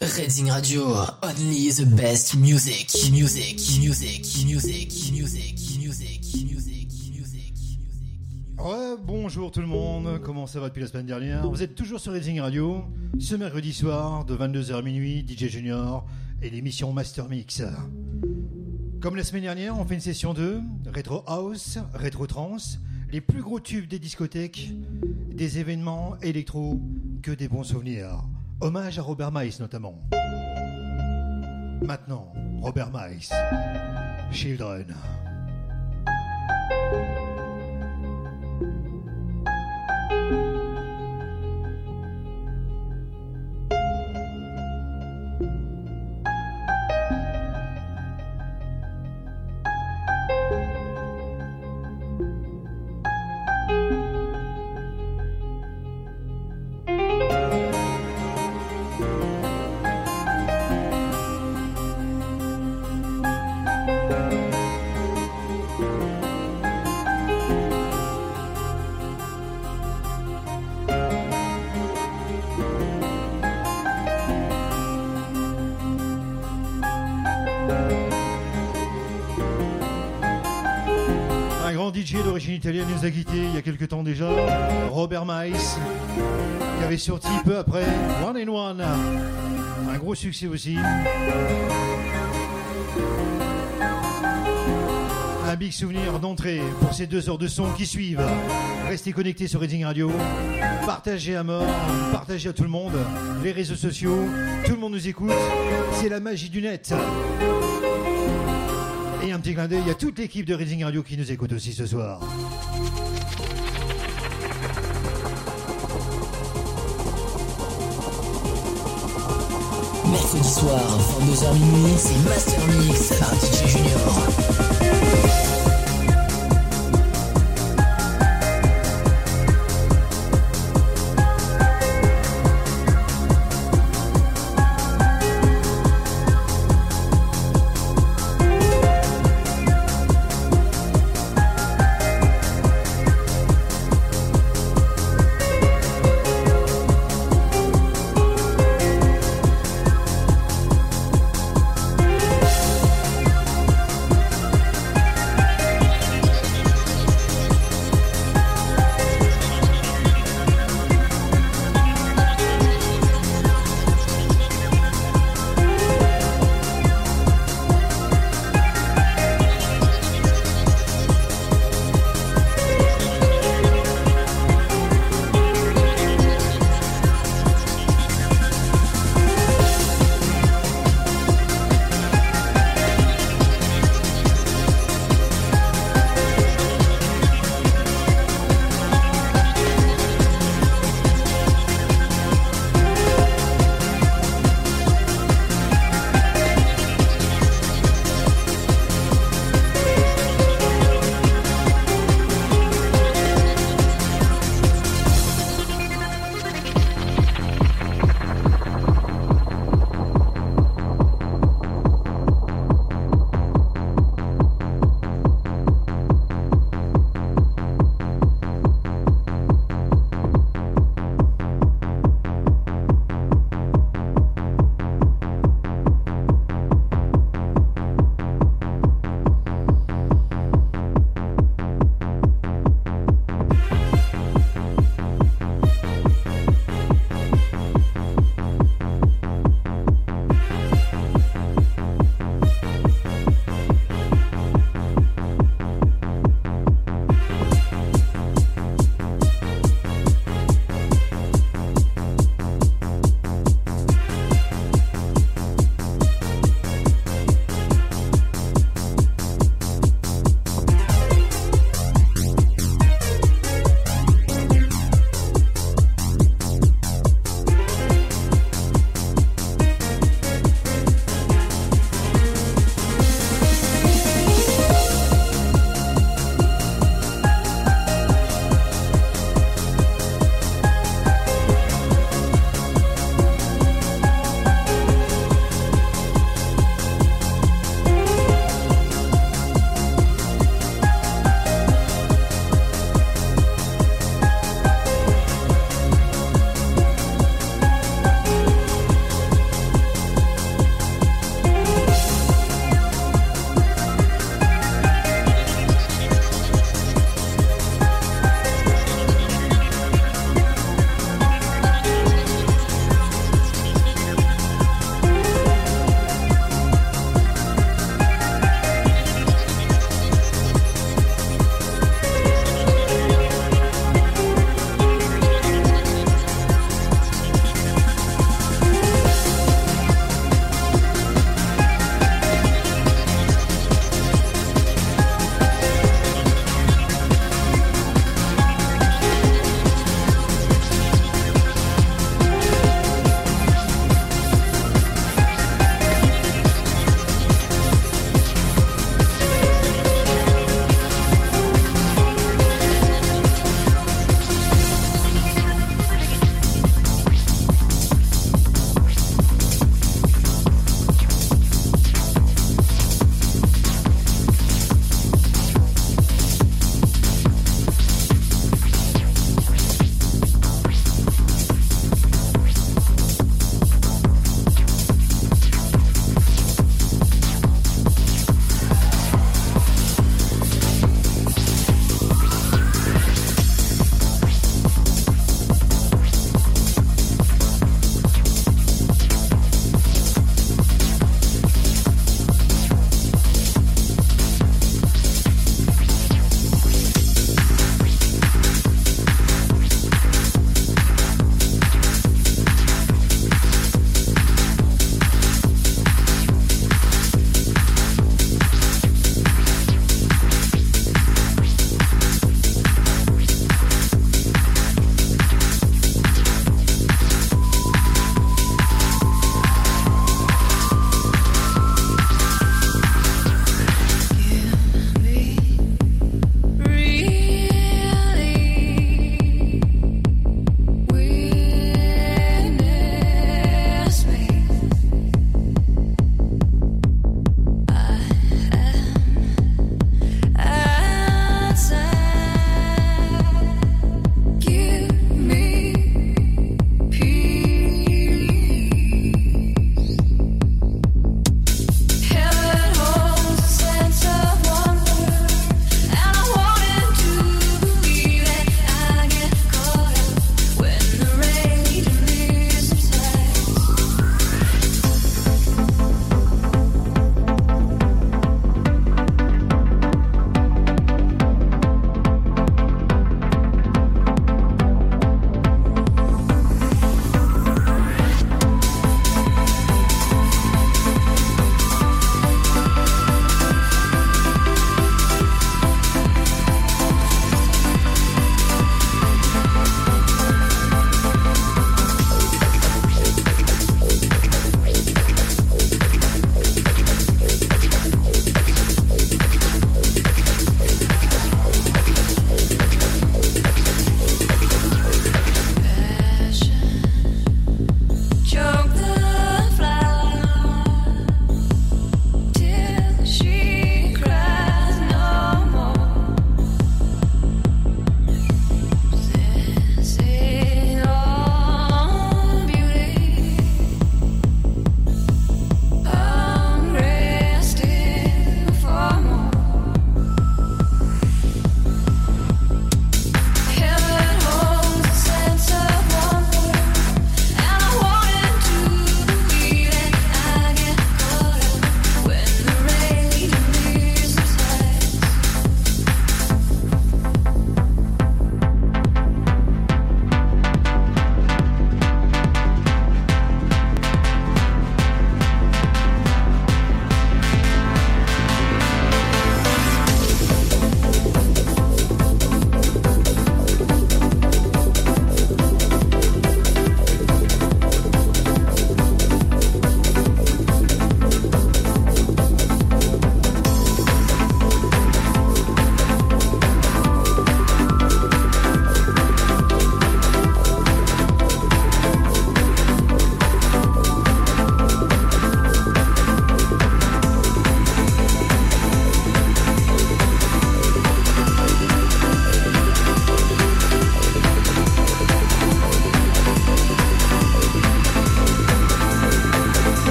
Reading Radio, only the best music, music, music, music, music, music, music, music. Ouais, bonjour tout le monde, comment ça va depuis la semaine dernière? Vous êtes toujours sur Reading Radio, ce mercredi soir de 22h à minuit, DJ Junior et l'émission Master Mix. Comme la semaine dernière, on fait une session 2, Retro House, Retro Trance, les plus gros tubes des discothèques, des événements électro, que des bons souvenirs. Hommage à Robert Mice notamment. Maintenant, Robert Mice, Children. Temps déjà, Robert Mice, qui avait sorti peu après One in One, un gros succès aussi. Un big souvenir d'entrée pour ces deux heures de son qui suivent. Restez connectés sur Reading Radio, partagez à mort, partagez à tout le monde, les réseaux sociaux, tout le monde nous écoute, c'est la magie du net. Et un petit clin d'œil à toute l'équipe de Reading Radio qui nous écoute aussi ce soir. Mercredi soir, 22h minuit, c'est Master Mix par DJ Junior.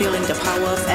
Feeling the power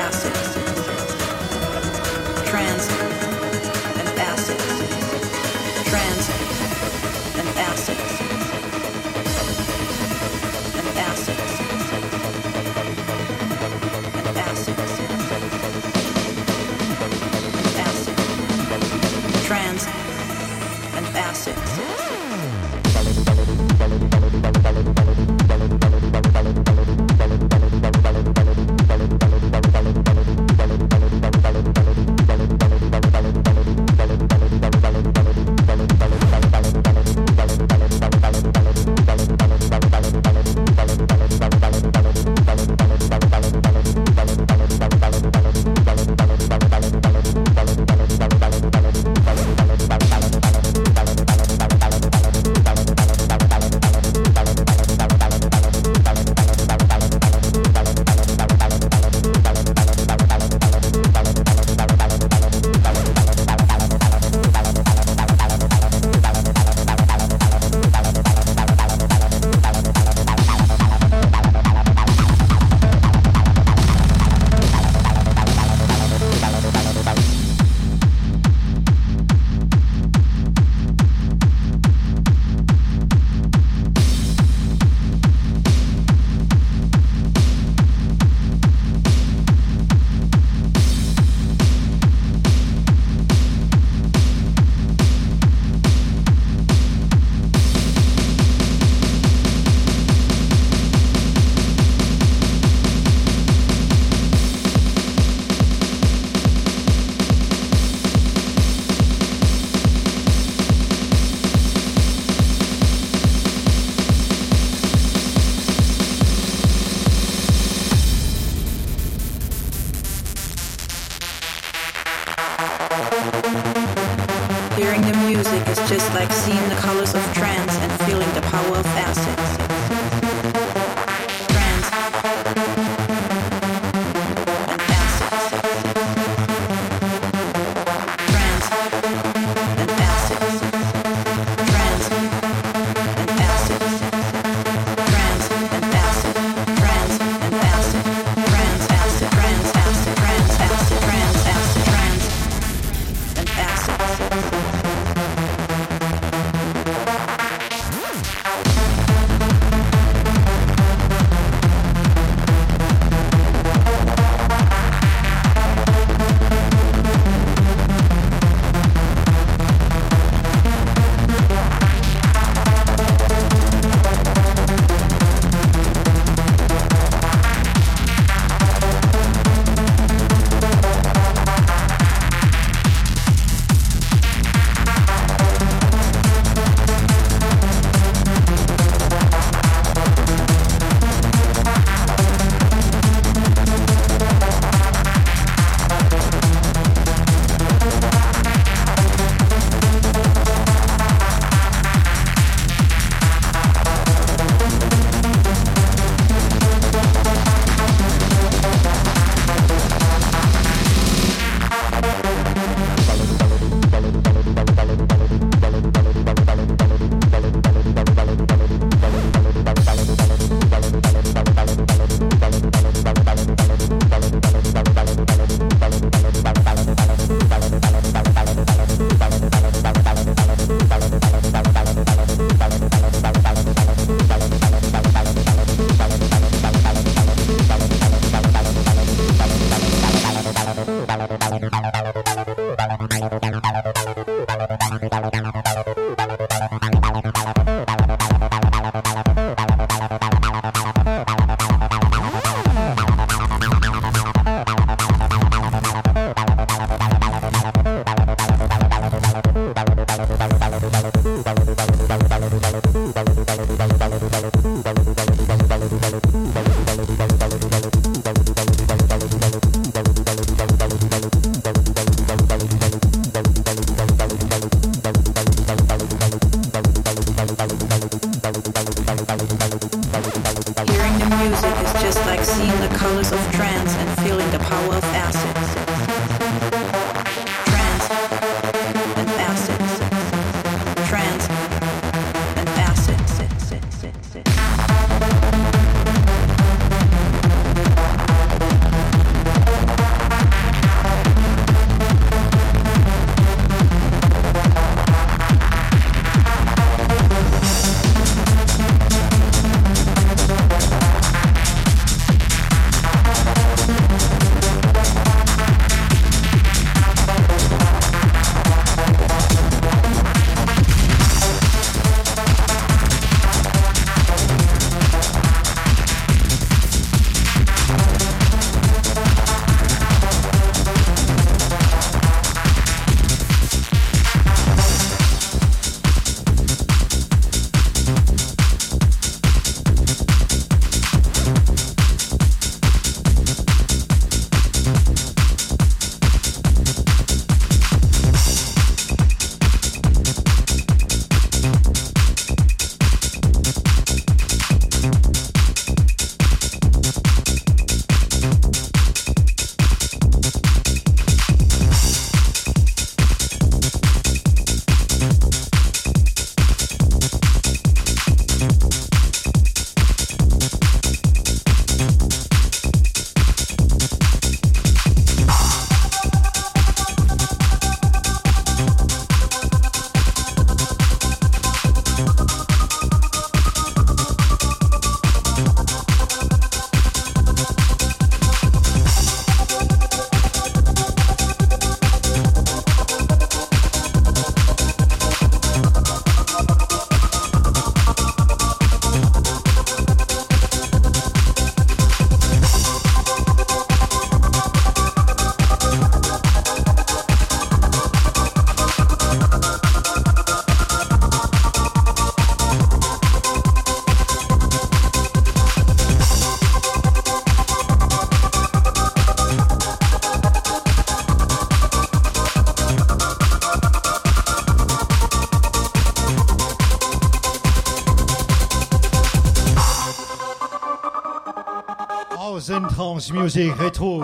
trance music rétro.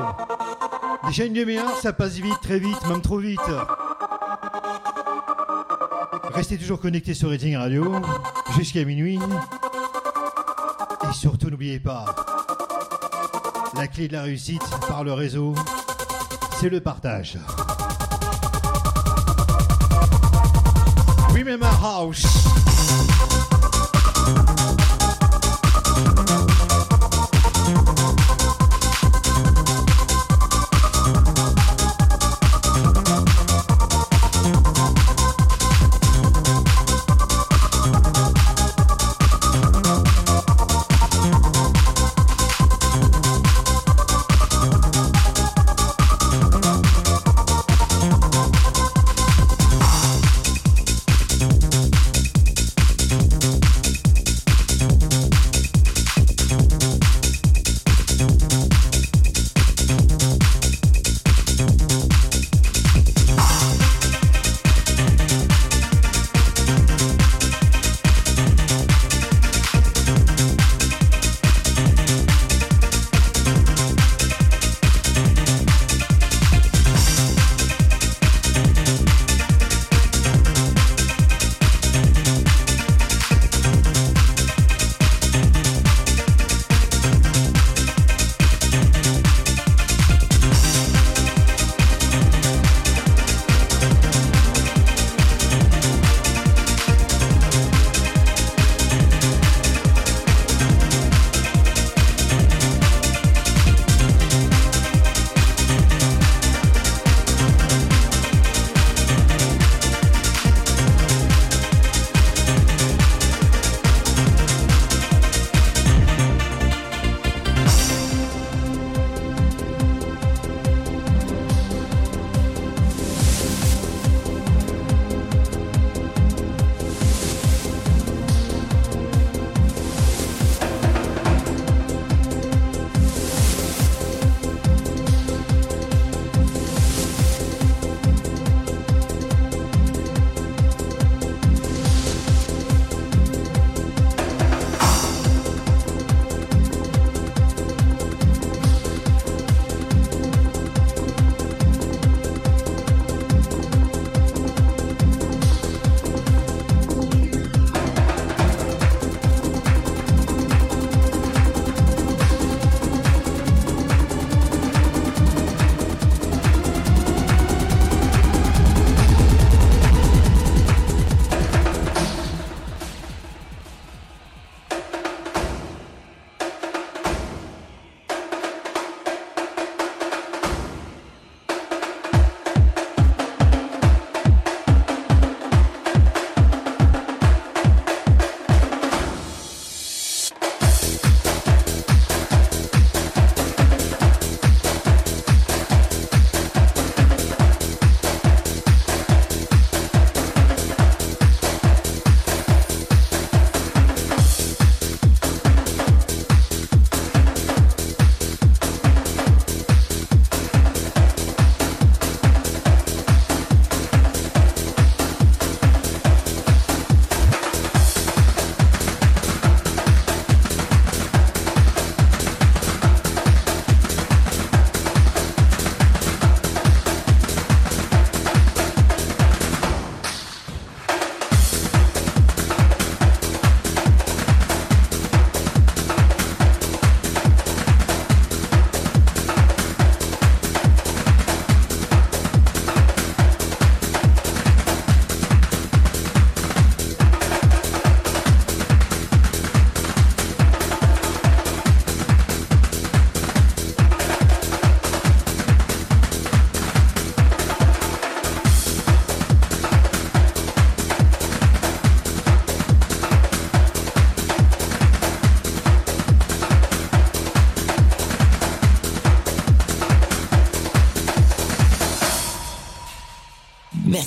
Déjà une demi-heure, ça passe vite, très vite, même trop vite. Restez toujours connectés sur Rating Radio jusqu'à minuit. Et surtout, n'oubliez pas, la clé de la réussite par le réseau, c'est le partage. Remember House.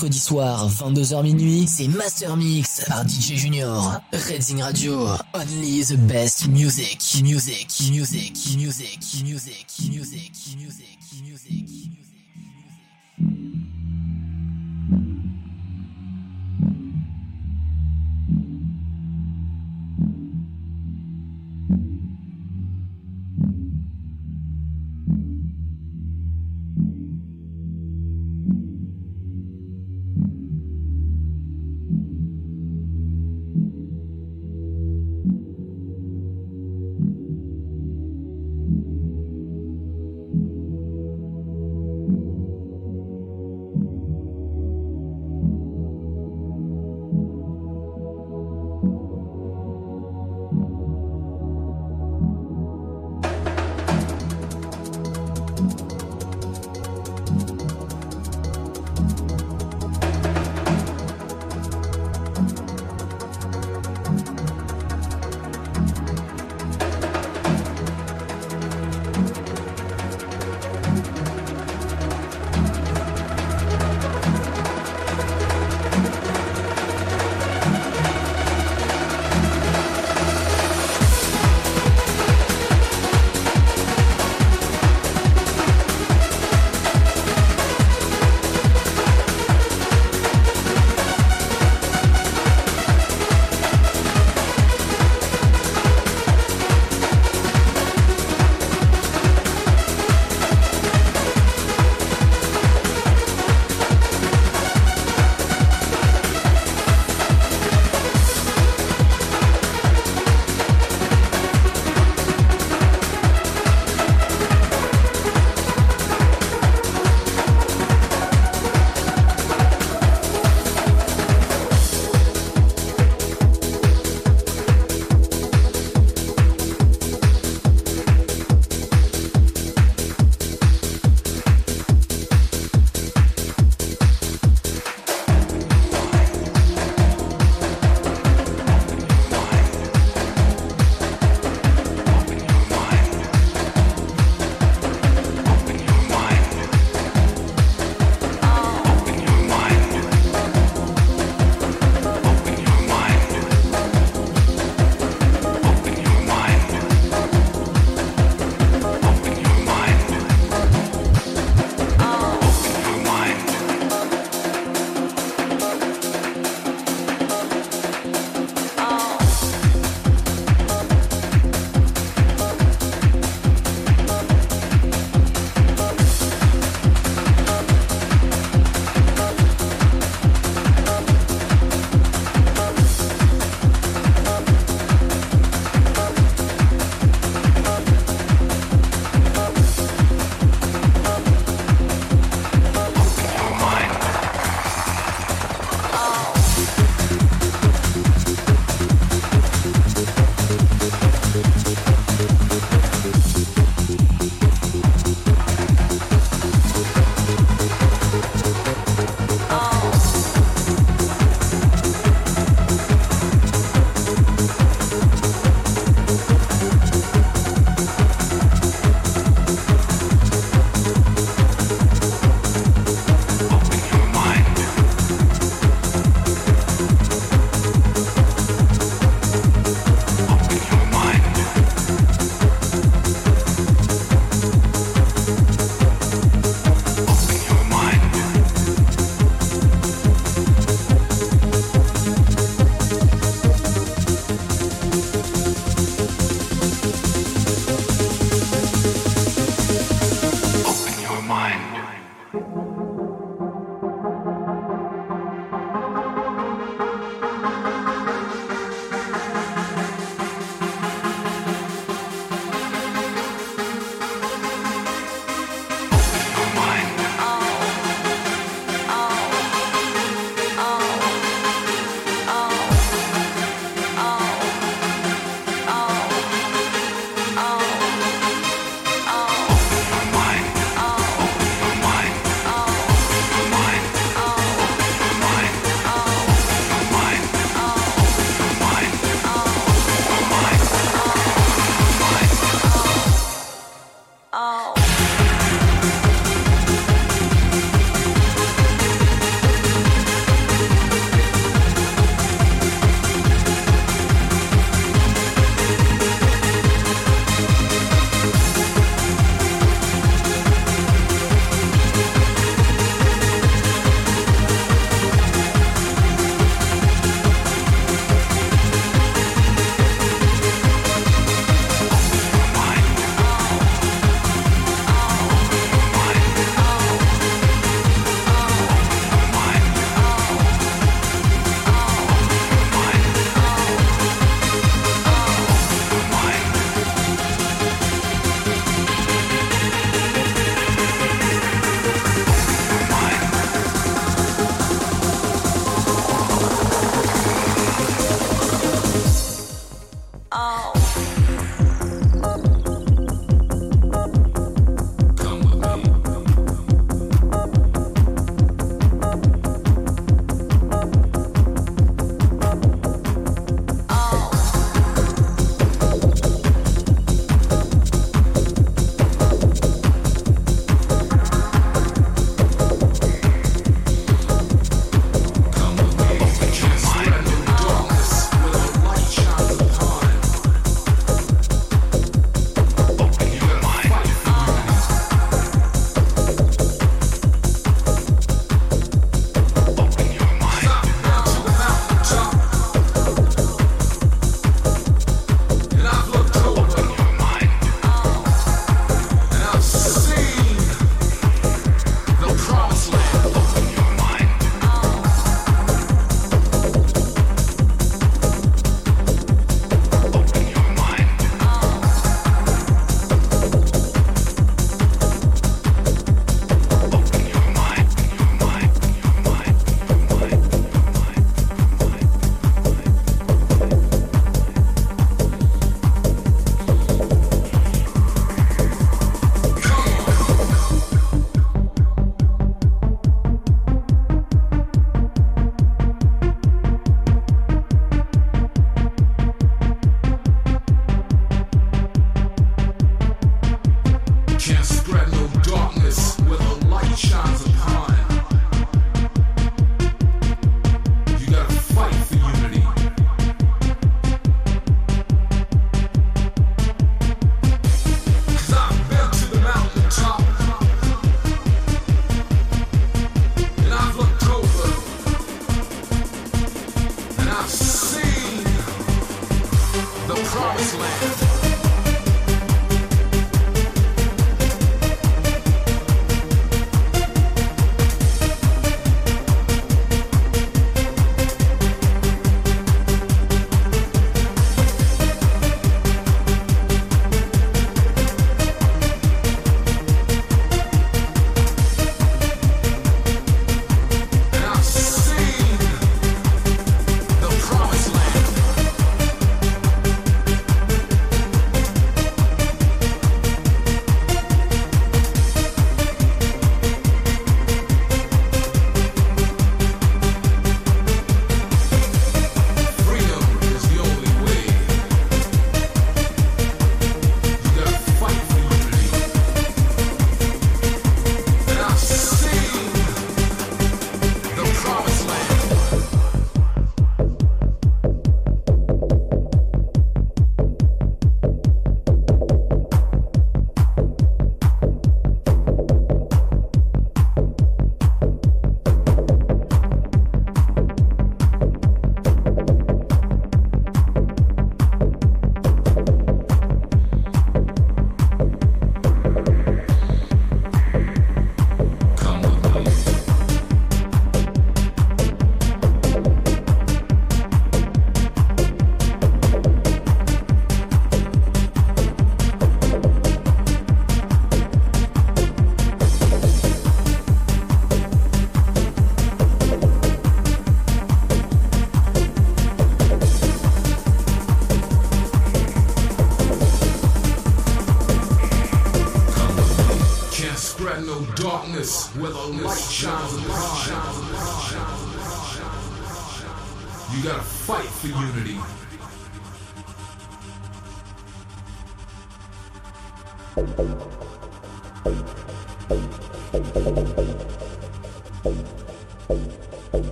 Mercredi soir, 22h minuit, c'est Master Mix par DJ Junior. Redzing Radio, only the best music, music, music, music, music, music,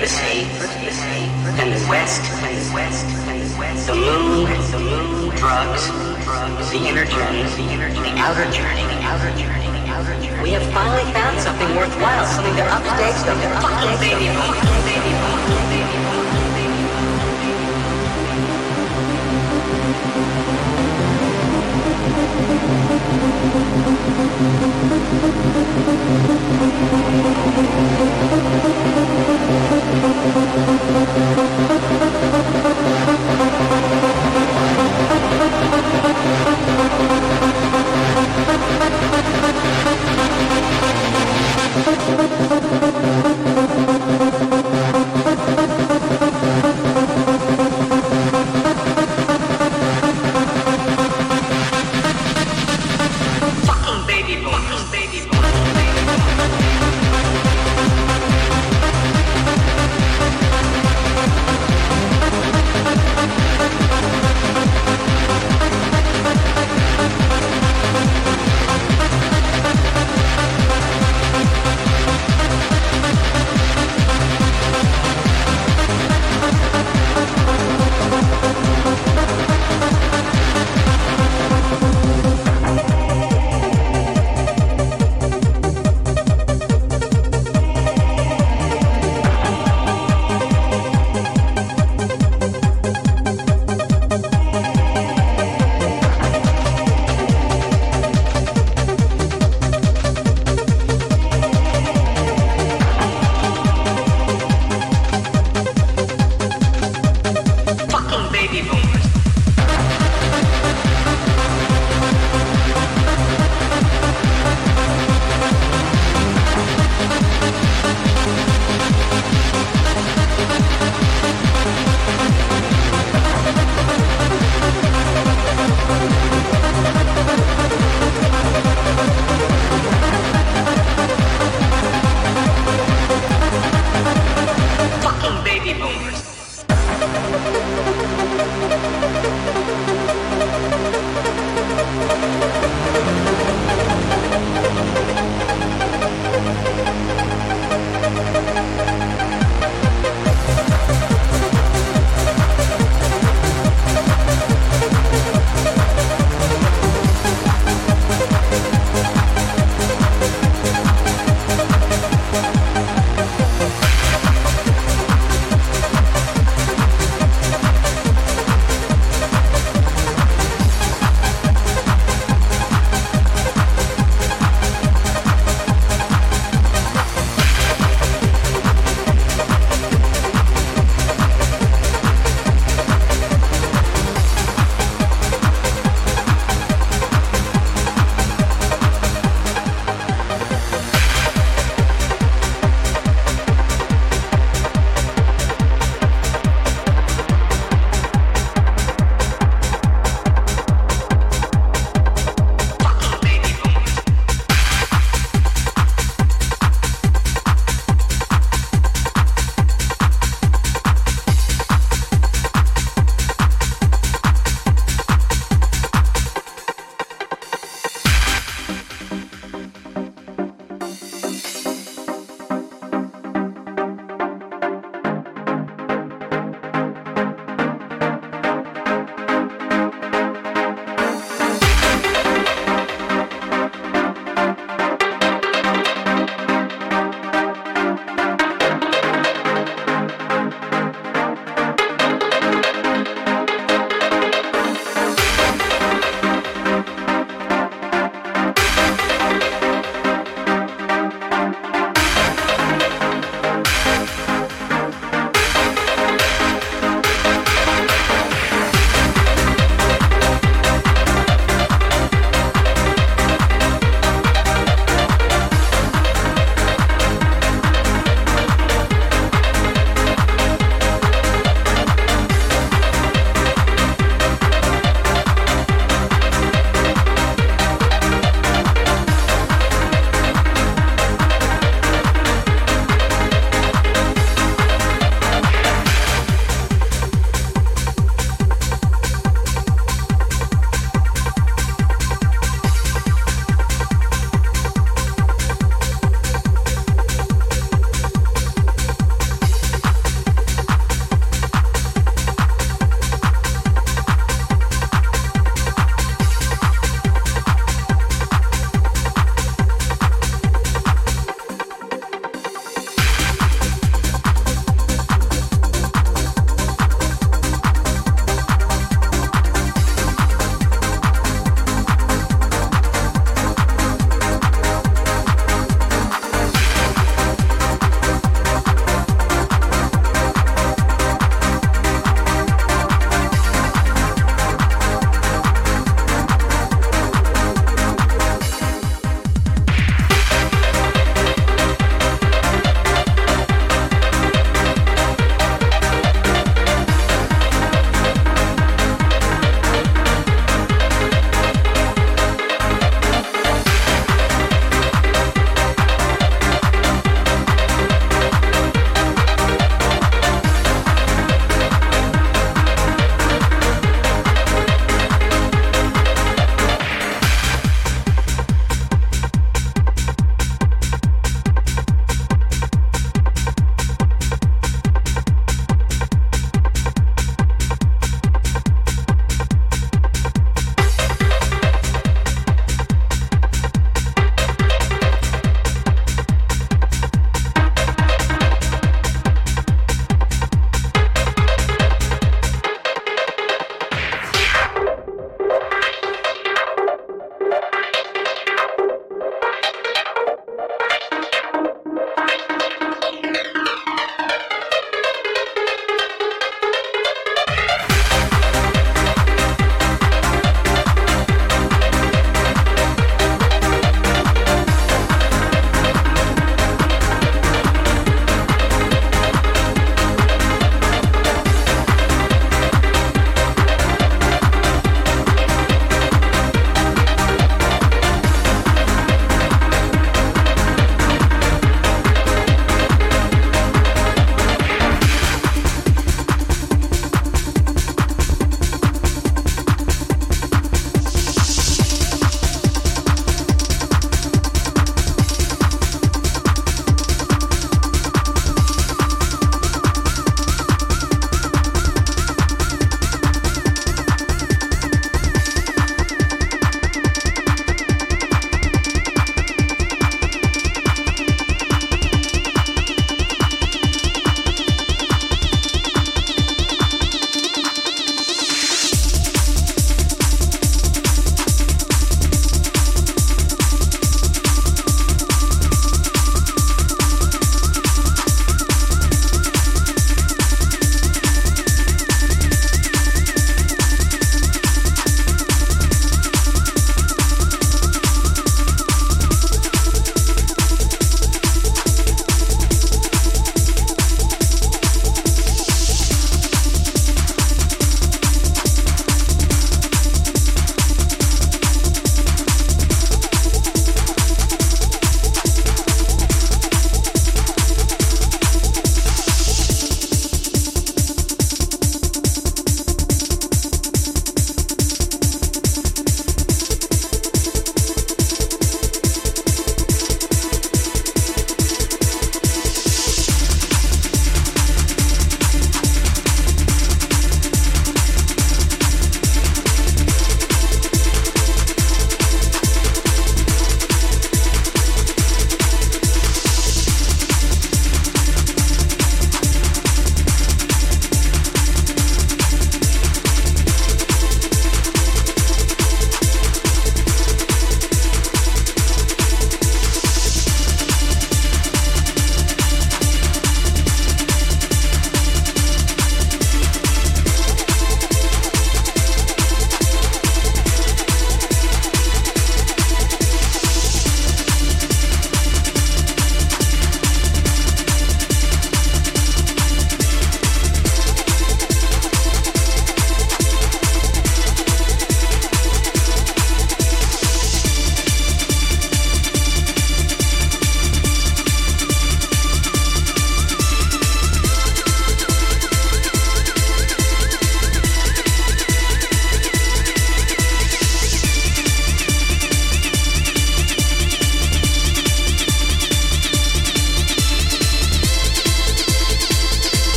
the sea, then the west, and the west, and the west. The moon, the moon, drugs, drugs, the inner journey, the inner journey, the outer journey, the outer journey, the outer journey. We have finally found something worthwhile, something to update the fucking baby boom, baby boom, baby boom, baby boom. Fucking Thank you.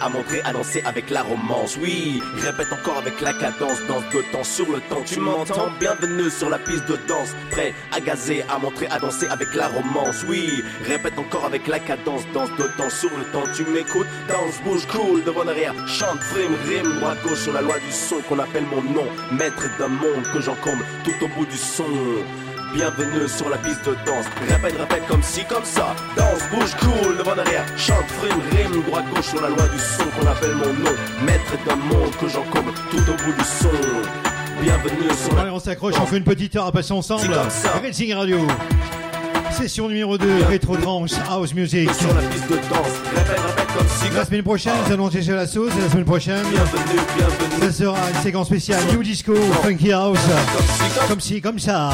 À montrer, à danser avec la romance. Oui, répète encore avec la cadence, danse de temps sur le temps. Tu m'entends Bienvenue sur la piste de danse, prêt, agacé, à montrer, à danser avec la romance. Oui, répète encore avec la cadence, danse de temps sur le temps. Tu m'écoutes, danse, bouge, cool, devant derrière, chante, frime, rime, droite, gauche sur la loi du son qu'on appelle mon nom, maître d'un monde que j'encombre tout au bout du son. Bienvenue sur la piste de danse. Répète, répète comme ci, comme ça. Danse, bouge, cool, devant derrière. Chante, frime, rime, droite, gauche sur la loi du son qu'on appelle mon nom. Maître d'un monde que j'encombre tout au bout du son. Bienvenue sur Allez, la on s'accroche, on fait une petite heure à passer ensemble. Racing Radio. Session numéro 2, Rétro Trance House Music. sur la piste de danse. Répète, répète comme ci, La semaine prochaine, nous allons tester la sauce. Et la semaine prochaine, Bienvenue, bienvenue. ça sera une séquence spéciale New Disco, Funky House. Comme comme Comme ci, comme ça.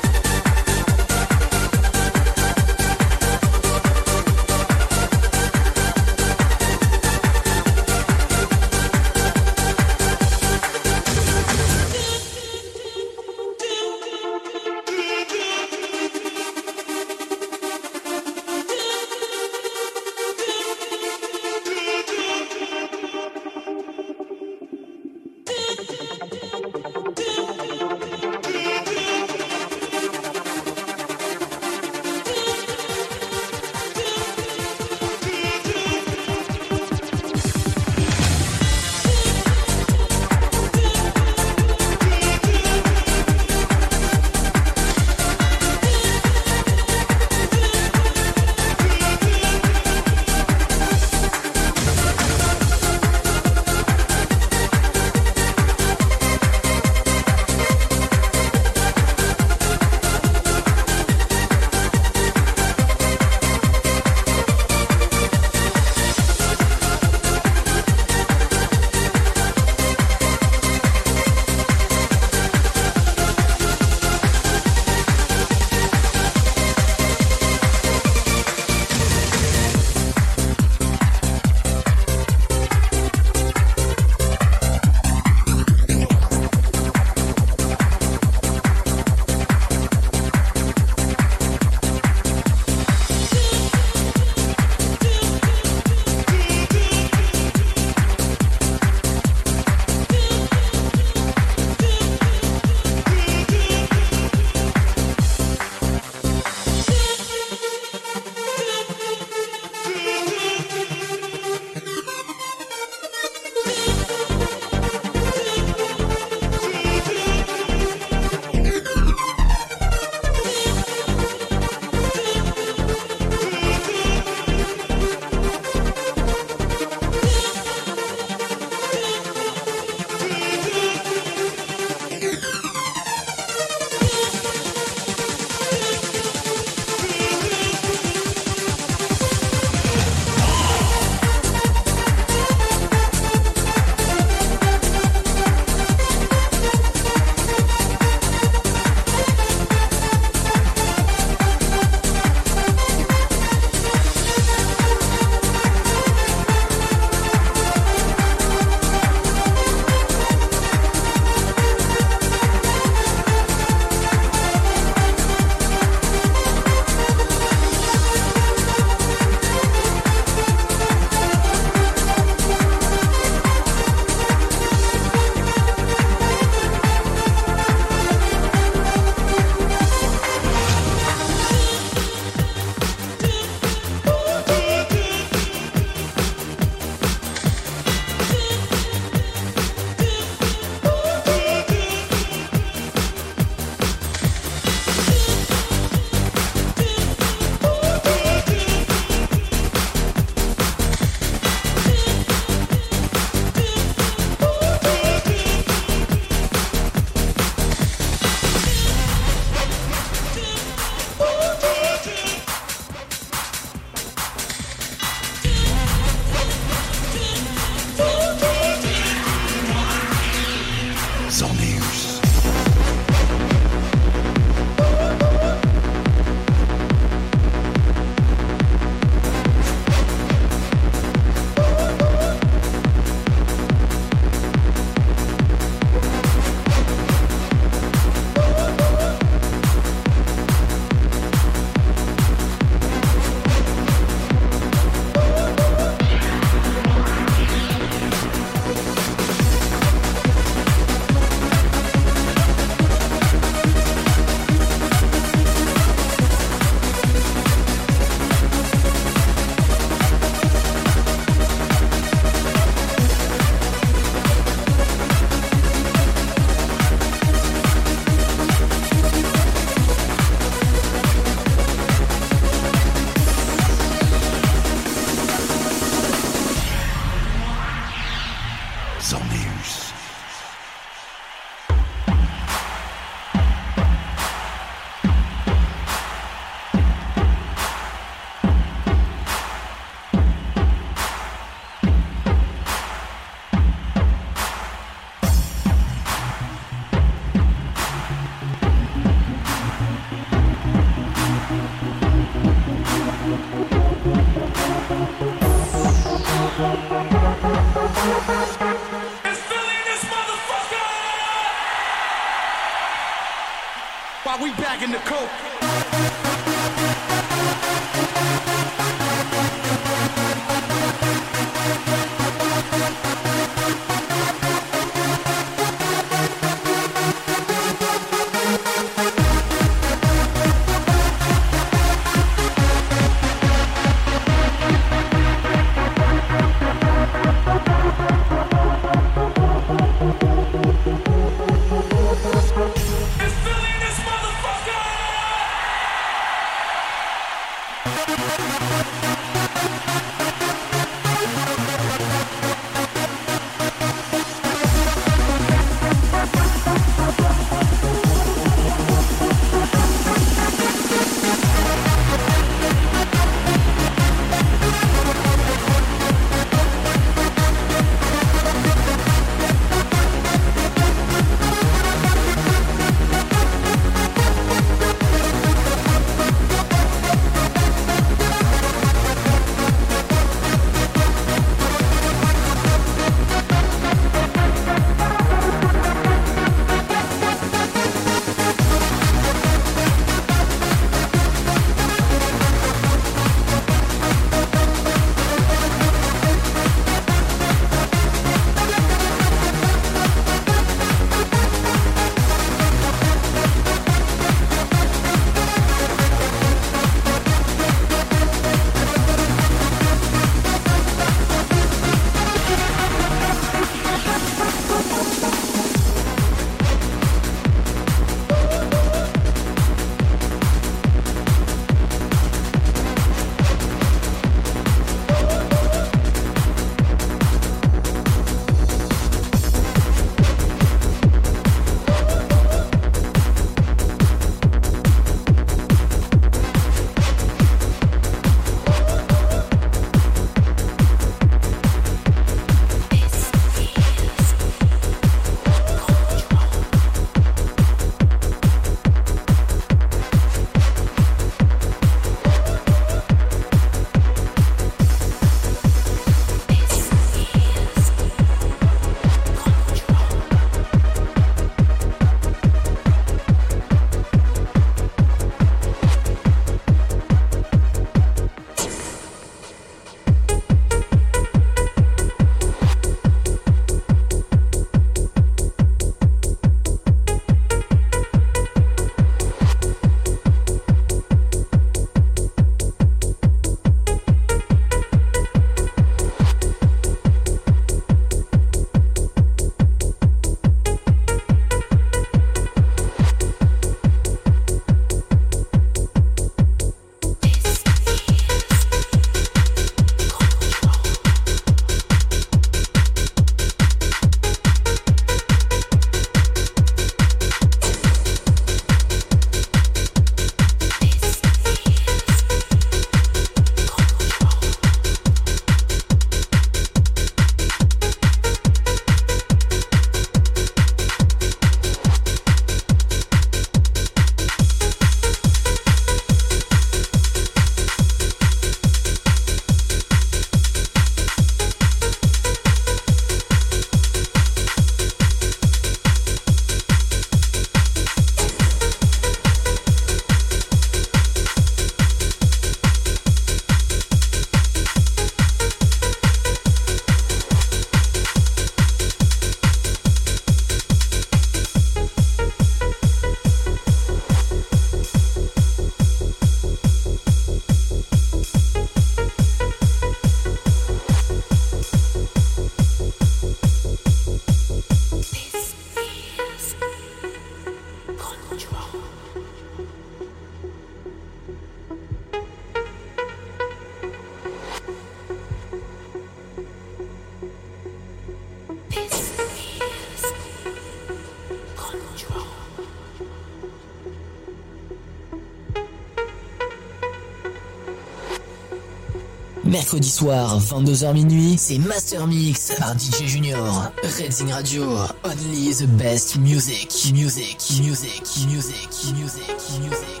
Mercredi soir, 22h minuit, c'est Master Mix par DJ Junior. Redzing Radio, only the best music, music, music, music, music, music, music,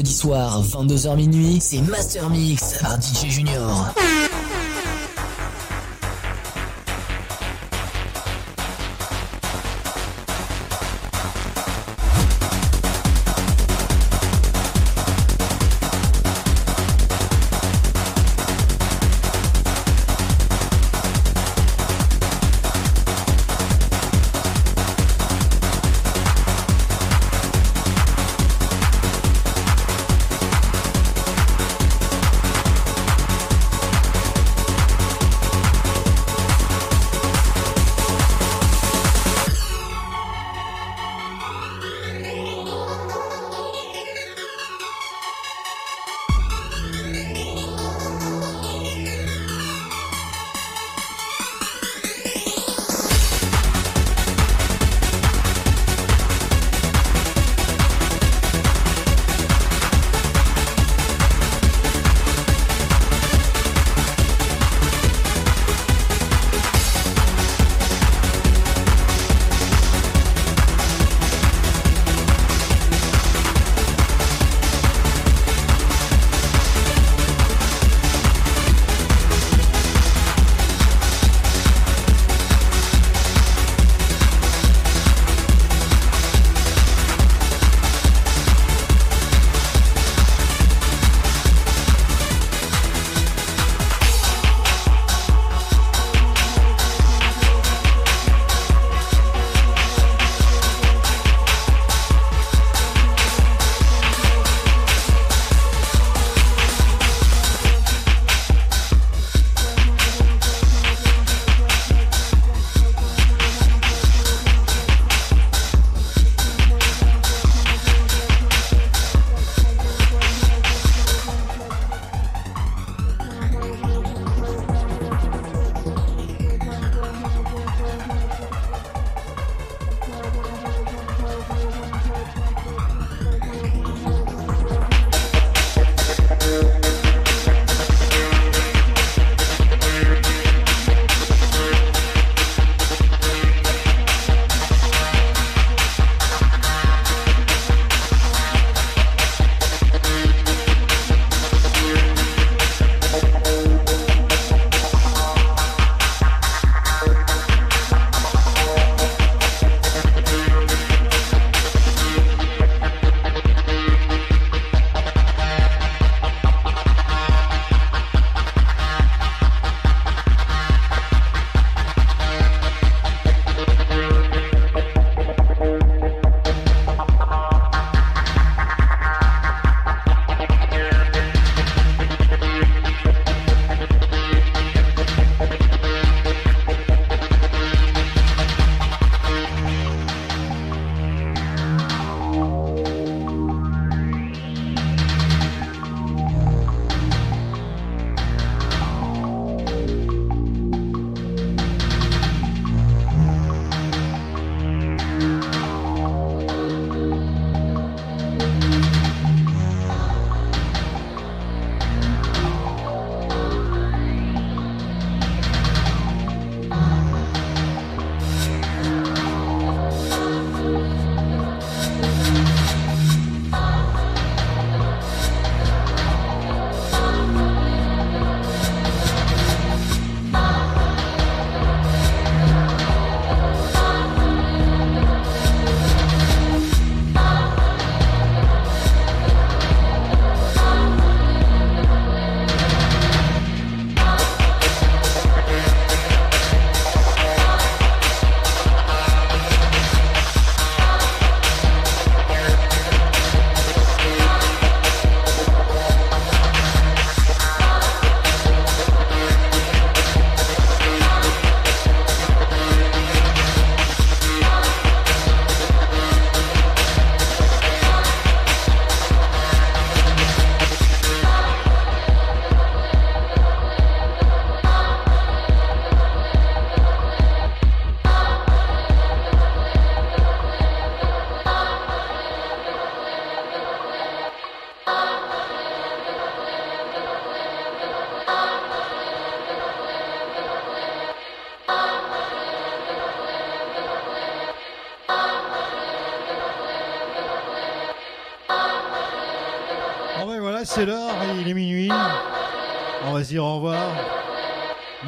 Mercredi soir, 22h minuit, c'est Master Mix par DJ Junior.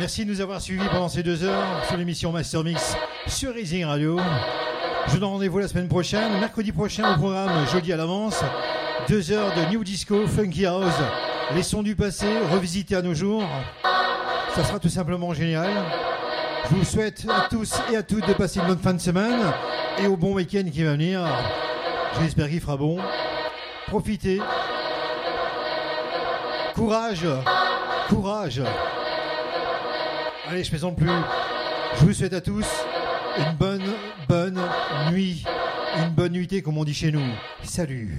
Merci de nous avoir suivis pendant ces deux heures sur l'émission Master Mix sur Rising Radio. Je vous donne rendez-vous la semaine prochaine, mercredi prochain au programme, jeudi à l'avance. Deux heures de New Disco, Funky House, les sons du passé revisités à nos jours. Ça sera tout simplement génial. Je vous souhaite à tous et à toutes de passer une bonne fin de semaine et au bon week-end qui va venir. J'espère qu'il fera bon. Profitez. Courage. Courage. Allez, je plus. Je vous souhaite à tous une bonne, bonne nuit. Une bonne nuitée, comme on dit chez nous. Salut.